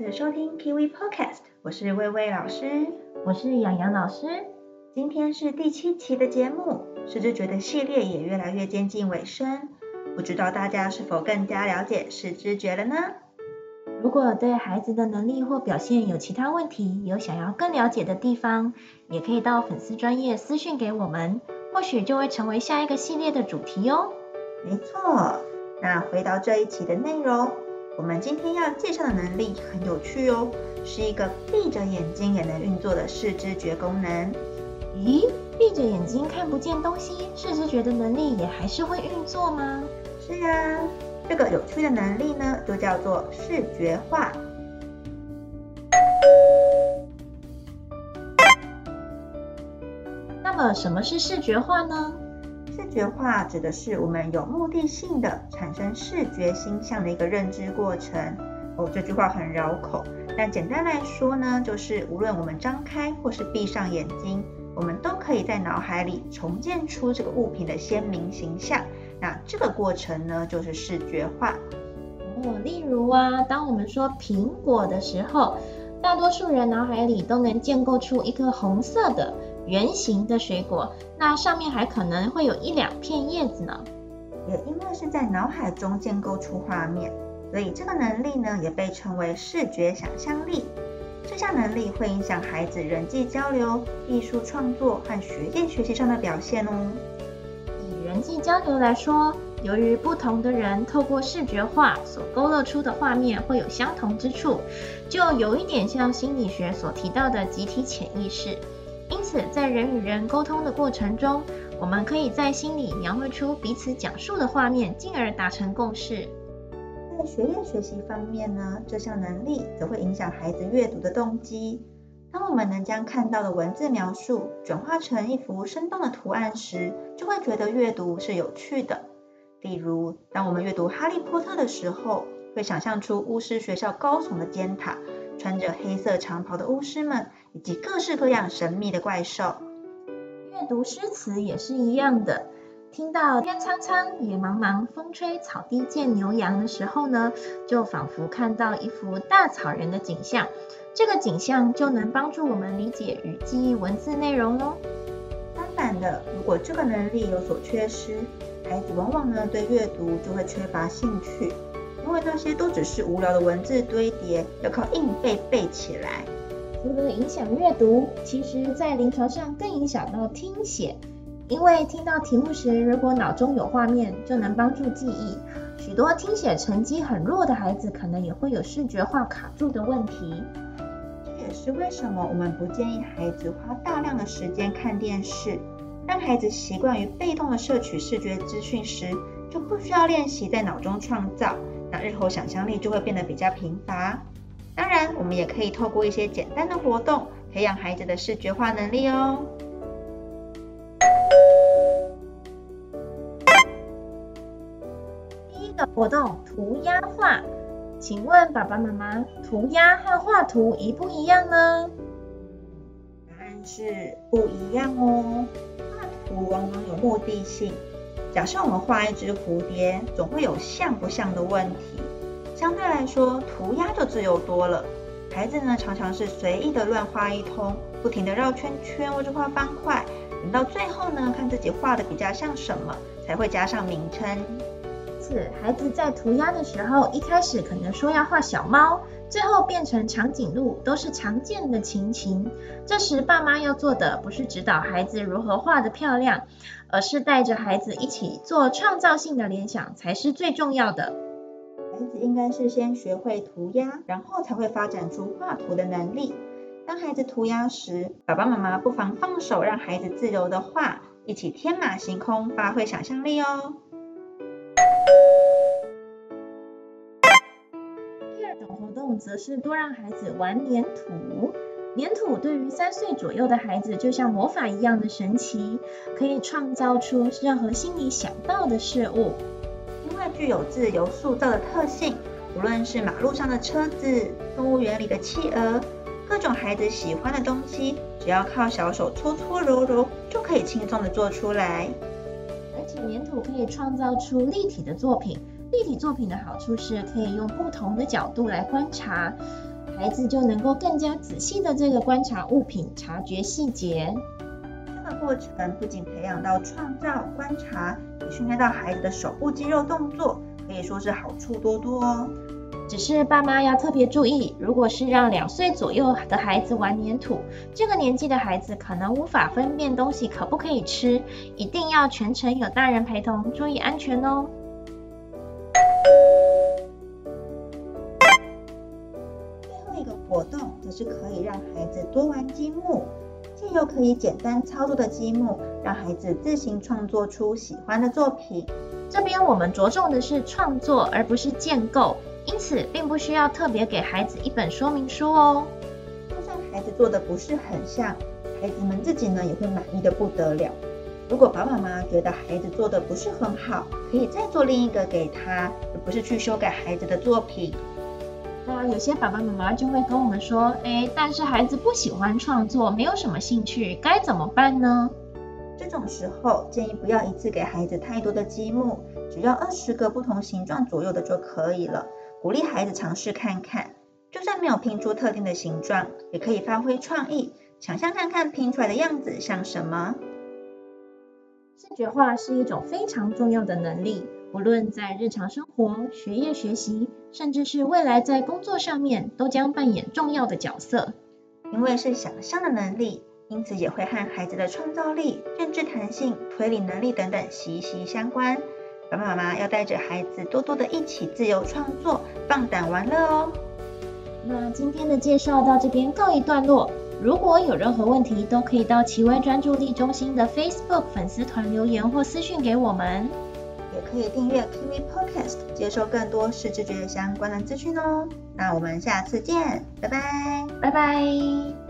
次收听 Kiwi Podcast，我是薇薇老师，我是洋洋老师。今天是第七期的节目，视知觉的系列也越来越接近尾声，不知道大家是否更加了解视知觉了呢？如果对孩子的能力或表现有其他问题，有想要更了解的地方，也可以到粉丝专业私讯给我们，或许就会成为下一个系列的主题哦。没错，那回到这一期的内容。我们今天要介绍的能力很有趣哦，是一个闭着眼睛也能运作的视知觉功能。咦，闭着眼睛看不见东西，视知觉的能力也还是会运作吗？是呀，这个有趣的能力呢，就叫做视觉化。那么，什么是视觉化呢？觉化指的是我们有目的性的产生视觉形象的一个认知过程。哦，这句话很绕口，但简单来说呢，就是无论我们张开或是闭上眼睛，我们都可以在脑海里重建出这个物品的鲜明形象。那这个过程呢，就是视觉化。哦，例如啊，当我们说苹果的时候，大多数人脑海里都能建构出一颗红色的。圆形的水果，那上面还可能会有一两片叶子呢。也因为是在脑海中建构出画面，所以这个能力呢，也被称为视觉想象力。这项能力会影响孩子人际交流、艺术创作和学业学习上的表现哦。以人际交流来说，由于不同的人透过视觉化所勾勒出的画面会有相同之处，就有一点像心理学所提到的集体潜意识。因此，在人与人沟通的过程中，我们可以在心里描绘出彼此讲述的画面，进而达成共识。在学业学习方面呢，这项能力则会影响孩子阅读的动机。当我们能将看到的文字描述转化成一幅生动的图案时，就会觉得阅读是有趣的。例如，当我们阅读《哈利波特》的时候，会想象出巫师学校高耸的尖塔。穿着黑色长袍的巫师们，以及各式各样神秘的怪兽。阅读诗词也是一样的，听到天苍苍，野茫茫，风吹草低见牛羊的时候呢，就仿佛看到一幅大草原的景象。这个景象就能帮助我们理解与记忆文字内容哦。相反的，如果这个能力有所缺失，孩子往往呢对阅读就会缺乏兴趣。因为那些都只是无聊的文字堆叠，要靠硬背背起来。除了影响阅读，其实在临床上更影响到听写。因为听到题目时，如果脑中有画面，就能帮助记忆。许多听写成绩很弱的孩子，可能也会有视觉化卡住的问题。这也是为什么我们不建议孩子花大量的时间看电视，让孩子习惯于被动的摄取视觉资讯时，就不需要练习在脑中创造。那日后想象力就会变得比较贫乏。当然，我们也可以透过一些简单的活动，培养孩子的视觉化能力哦。第一个活动，涂鸦画。请问爸爸妈妈，涂鸦和画图一不一样呢？答案是不一样哦。画图往往有目的性。假设我们画一只蝴蝶，总会有像不像的问题。相对来说，涂鸦就自由多了。孩子呢，常常是随意的乱画一通，不停的绕圈圈或者画方块。等到最后呢，看自己画的比较像什么，才会加上名称。是孩子在涂鸦的时候，一开始可能说要画小猫，最后变成长颈鹿，都是常见的情形。这时爸妈要做的不是指导孩子如何画得漂亮，而是带着孩子一起做创造性的联想，才是最重要的。孩子应该是先学会涂鸦，然后才会发展出画图的能力。当孩子涂鸦时，爸爸妈妈不妨放手，让孩子自由的画，一起天马行空，发挥想象力哦。则是多让孩子玩粘土。粘土对于三岁左右的孩子，就像魔法一样的神奇，可以创造出任何心里想到的事物。因为具有自由塑造的特性，无论是马路上的车子、动物园里的企鹅，各种孩子喜欢的东西，只要靠小手搓搓揉揉，就可以轻松地做出来。而且粘土可以创造出立体的作品。立体作品的好处是可以用不同的角度来观察，孩子就能够更加仔细的这个观察物品，察觉细节。这个过程不仅培养到创造、观察，也训练到孩子的手部肌肉动作，可以说是好处多多哦。只是爸妈要特别注意，如果是让两岁左右的孩子玩粘土，这个年纪的孩子可能无法分辨东西可不可以吃，一定要全程有大人陪同，注意安全哦。是可以让孩子多玩积木，借由可以简单操作的积木，让孩子自行创作出喜欢的作品。这边我们着重的是创作，而不是建构。因此，并不需要特别给孩子一本说明书哦。就算孩子做的不是很像，孩子们自己呢也会满意的不得了。如果爸爸妈妈觉得孩子做的不是很好，可以再做另一个给他，而不是去修改孩子的作品。那有些爸爸妈妈就会跟我们说，哎，但是孩子不喜欢创作，没有什么兴趣，该怎么办呢？这种时候建议不要一次给孩子太多的积木，只要二十个不同形状左右的就可以了。鼓励孩子尝试看看，就算没有拼出特定的形状，也可以发挥创意，想象看看拼出来的样子像什么。视觉化是一种非常重要的能力，不论在日常生活、学业学习，甚至是未来在工作上面，都将扮演重要的角色。因为是想象的能力，因此也会和孩子的创造力、认知弹性、推理能力等等息息相关。爸爸妈妈要带着孩子多多的一起自由创作，放胆玩乐哦。那今天的介绍到这边告一段落。如果有任何问题，都可以到奇威专注力中心的 Facebook 粉丝团留言或私讯给我们。可以订阅 Kimi Podcast，接收更多视知觉相关的资讯哦。那我们下次见，拜拜，拜拜。